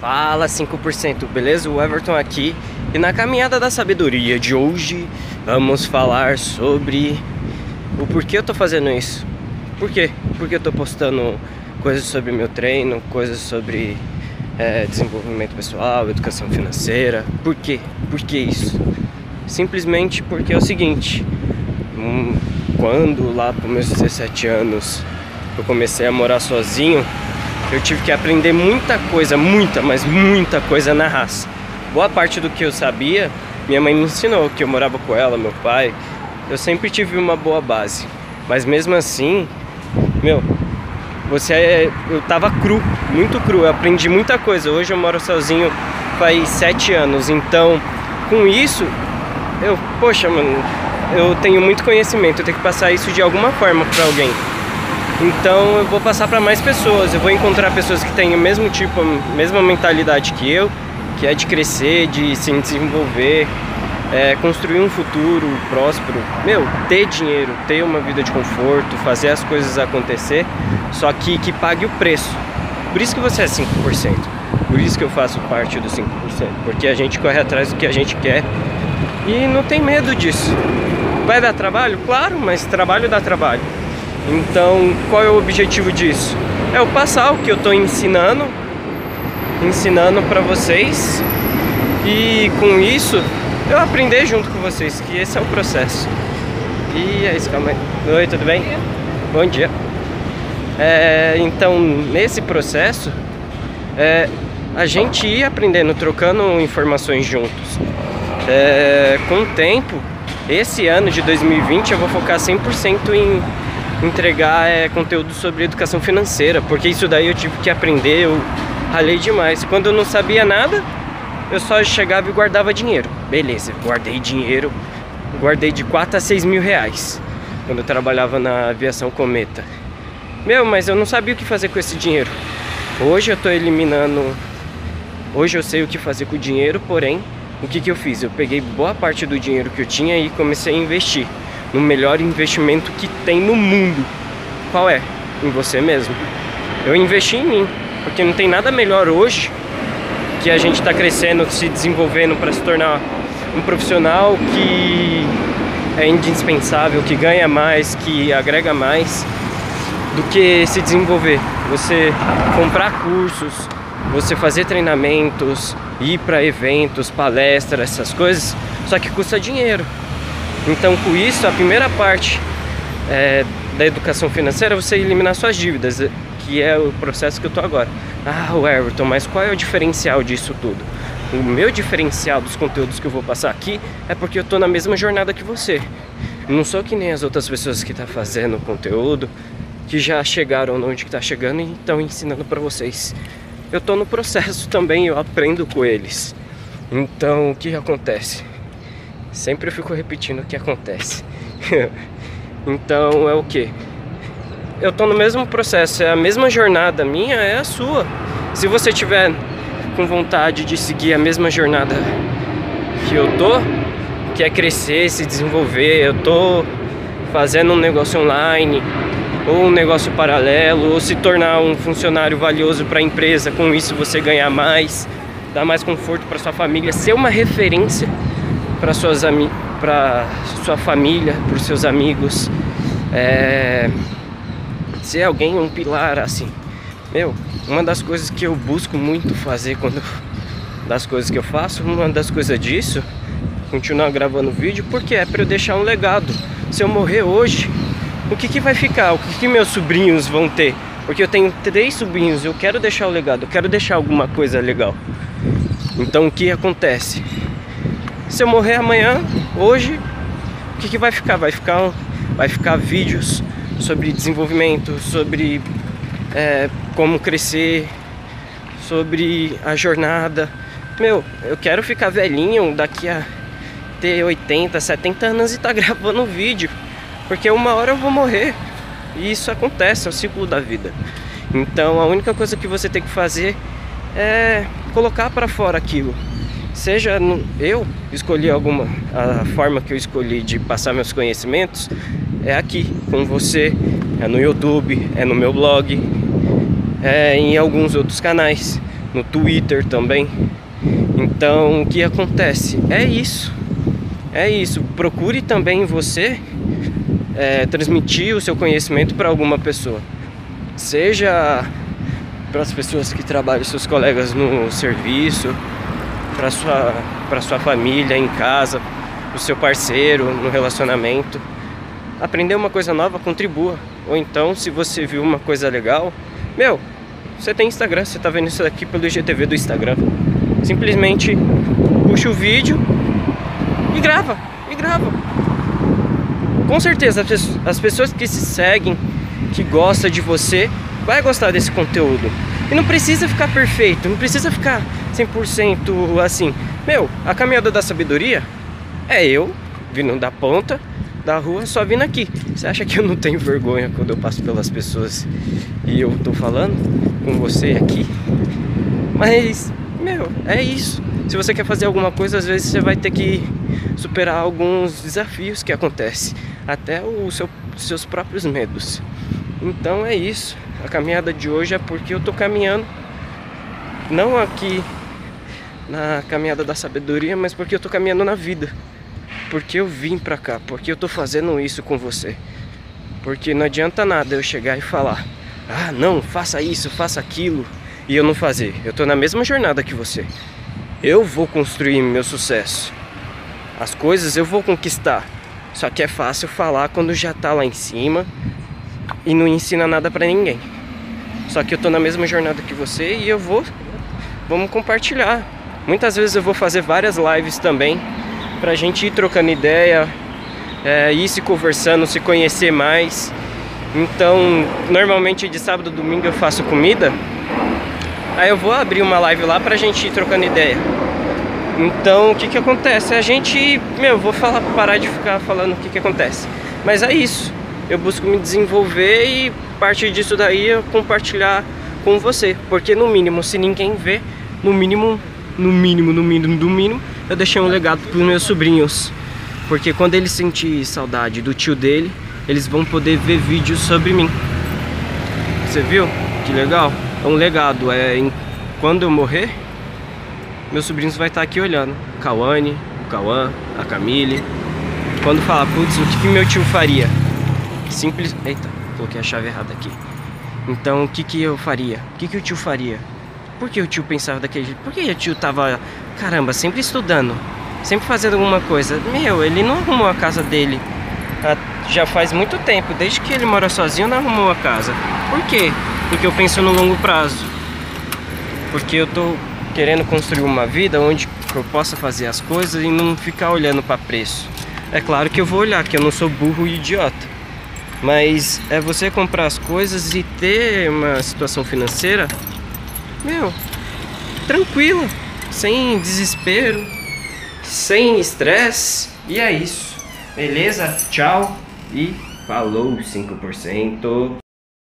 Fala 5%, beleza? O Everton aqui e na caminhada da sabedoria de hoje vamos falar sobre o porquê eu tô fazendo isso. Por quê? Porque eu tô postando coisas sobre meu treino, coisas sobre é, desenvolvimento pessoal, educação financeira. Por quê? Por que isso? Simplesmente porque é o seguinte, hum, quando lá para meus 17 anos eu comecei a morar sozinho, eu tive que aprender muita coisa, muita, mas muita coisa na raça. Boa parte do que eu sabia, minha mãe me ensinou, que eu morava com ela, meu pai. Eu sempre tive uma boa base. Mas mesmo assim, meu, você é, eu tava cru, muito cru. Eu aprendi muita coisa. Hoje eu moro sozinho faz sete anos. Então, com isso, eu, poxa, mano, eu tenho muito conhecimento. Eu tenho que passar isso de alguma forma para alguém. Então eu vou passar para mais pessoas, eu vou encontrar pessoas que têm o mesmo tipo, a mesma mentalidade que eu, que é de crescer, de se desenvolver, é, construir um futuro próspero, meu, ter dinheiro, ter uma vida de conforto, fazer as coisas acontecer, só que que pague o preço. Por isso que você é 5%. Por isso que eu faço parte do 5%, porque a gente corre atrás do que a gente quer e não tem medo disso. Vai dar trabalho? Claro, mas trabalho dá trabalho. Então, qual é o objetivo disso? É eu passar o que eu estou ensinando, ensinando para vocês e com isso eu aprender junto com vocês, que esse é o processo. E é isso, calma aí. Oi, tudo bem? Bom dia. É, então, nesse processo, é, a gente ia aprendendo, trocando informações juntos. É, com o tempo, esse ano de 2020 eu vou focar 100% em entregar é, conteúdo sobre educação financeira, porque isso daí eu tive que aprender, eu ralei demais. Quando eu não sabia nada, eu só chegava e guardava dinheiro. Beleza, guardei dinheiro, guardei de 4 a 6 mil reais quando eu trabalhava na aviação Cometa. Meu, mas eu não sabia o que fazer com esse dinheiro. Hoje eu tô eliminando. Hoje eu sei o que fazer com o dinheiro, porém, o que, que eu fiz? Eu peguei boa parte do dinheiro que eu tinha e comecei a investir no melhor investimento que tem no mundo. Qual é? Em você mesmo. Eu investi em mim, porque não tem nada melhor hoje que a gente está crescendo, se desenvolvendo para se tornar um profissional que é indispensável, que ganha mais, que agrega mais do que se desenvolver. Você comprar cursos, você fazer treinamentos, ir para eventos, palestras, essas coisas, só que custa dinheiro. Então, com isso, a primeira parte é, da educação financeira é você eliminar suas dívidas, que é o processo que eu tô agora. Ah, Everton, mas qual é o diferencial disso tudo? O meu diferencial dos conteúdos que eu vou passar aqui é porque eu tô na mesma jornada que você. Não sou que nem as outras pessoas que tá fazendo conteúdo, que já chegaram onde está chegando e estão ensinando para vocês. Eu tô no processo também, eu aprendo com eles. Então, o que acontece? Sempre eu fico repetindo o que acontece. então é o que? Eu tô no mesmo processo, é a mesma jornada minha, é a sua. Se você tiver com vontade de seguir a mesma jornada que eu tô, que é crescer, se desenvolver, eu tô fazendo um negócio online ou um negócio paralelo, ou se tornar um funcionário valioso para a empresa, com isso você ganhar mais, dar mais conforto para sua família, ser uma referência para sua família, para seus amigos, é, ser alguém um pilar assim. Meu, uma das coisas que eu busco muito fazer quando das coisas que eu faço, uma das coisas disso, continuar gravando vídeo, porque é para eu deixar um legado. Se eu morrer hoje, o que, que vai ficar? O que, que meus sobrinhos vão ter? Porque eu tenho três sobrinhos, eu quero deixar o legado, eu quero deixar alguma coisa legal. Então o que acontece? Se eu morrer amanhã, hoje, o que, que vai ficar? Vai ficar, vai ficar vídeos sobre desenvolvimento, sobre é, como crescer, sobre a jornada. Meu, eu quero ficar velhinho daqui a ter 80, 70 anos e tá gravando vídeo. Porque uma hora eu vou morrer. E isso acontece, é o ciclo da vida. Então a única coisa que você tem que fazer é colocar para fora aquilo seja no, eu escolhi alguma a forma que eu escolhi de passar meus conhecimentos é aqui com você é no YouTube é no meu blog é em alguns outros canais no Twitter também. Então, o que acontece? É isso. É isso. Procure também você é, transmitir o seu conhecimento para alguma pessoa. Seja para as pessoas que trabalham, seus colegas no serviço, para sua para sua família em casa, o seu parceiro no relacionamento. Aprender uma coisa nova, contribua. Ou então, se você viu uma coisa legal, meu, você tem Instagram, você tá vendo isso aqui pelo IGTV do Instagram. Simplesmente puxa o vídeo e grava, e grava. Com certeza as pessoas que se seguem, que gostam de você, vai gostar desse conteúdo. E não precisa ficar perfeito, não precisa ficar 100% assim. Meu, a caminhada da sabedoria é eu vindo da ponta da rua só vindo aqui. Você acha que eu não tenho vergonha quando eu passo pelas pessoas e eu tô falando com você aqui? Mas, meu, é isso. Se você quer fazer alguma coisa, às vezes você vai ter que superar alguns desafios que acontecem, até os seu, seus próprios medos. Então é isso. A caminhada de hoje é porque eu tô caminhando não aqui na caminhada da sabedoria, mas porque eu tô caminhando na vida. Porque eu vim pra cá, porque eu tô fazendo isso com você. Porque não adianta nada eu chegar e falar: "Ah, não, faça isso, faça aquilo" e eu não fazer. Eu tô na mesma jornada que você. Eu vou construir meu sucesso. As coisas eu vou conquistar. Só que é fácil falar quando já tá lá em cima e não ensina nada para ninguém. Só que eu tô na mesma jornada que você e eu vou vamos compartilhar. Muitas vezes eu vou fazer várias lives também pra gente ir trocando ideia, é, ir se conversando, se conhecer mais. Então, normalmente de sábado e domingo eu faço comida. Aí eu vou abrir uma live lá pra gente ir trocando ideia. Então, o que que acontece? A gente, meu, vou falar parar de ficar falando o que que acontece. Mas é isso. Eu busco me desenvolver e a partir disso daí eu compartilhar com você, porque no mínimo, se ninguém vê, no mínimo no mínimo, no mínimo, no mínimo, eu deixei um legado para os meus sobrinhos. Porque quando eles sentirem saudade do tio dele, eles vão poder ver vídeos sobre mim. Você viu? Que legal. É um legado. É em... quando eu morrer, meus sobrinhos vai estar aqui olhando. Cauane, o Cauã, a Camille. Quando falar, putz, o que, que meu tio faria? Simples. Eita, coloquei a chave errada aqui. Então, o que, que eu faria? O que, que o tio faria? Por que o tio pensava daquele jeito? Por que o tio tava, caramba, sempre estudando? Sempre fazendo alguma coisa? Meu, ele não arrumou a casa dele já faz muito tempo. Desde que ele mora sozinho, não arrumou a casa. Por quê? Porque eu penso no longo prazo. Porque eu tô querendo construir uma vida onde eu possa fazer as coisas e não ficar olhando para preço. É claro que eu vou olhar, que eu não sou burro e idiota. Mas é você comprar as coisas e ter uma situação financeira meu, tranquilo, sem desespero, sem estresse. E é isso. Beleza? Tchau e falou 5%.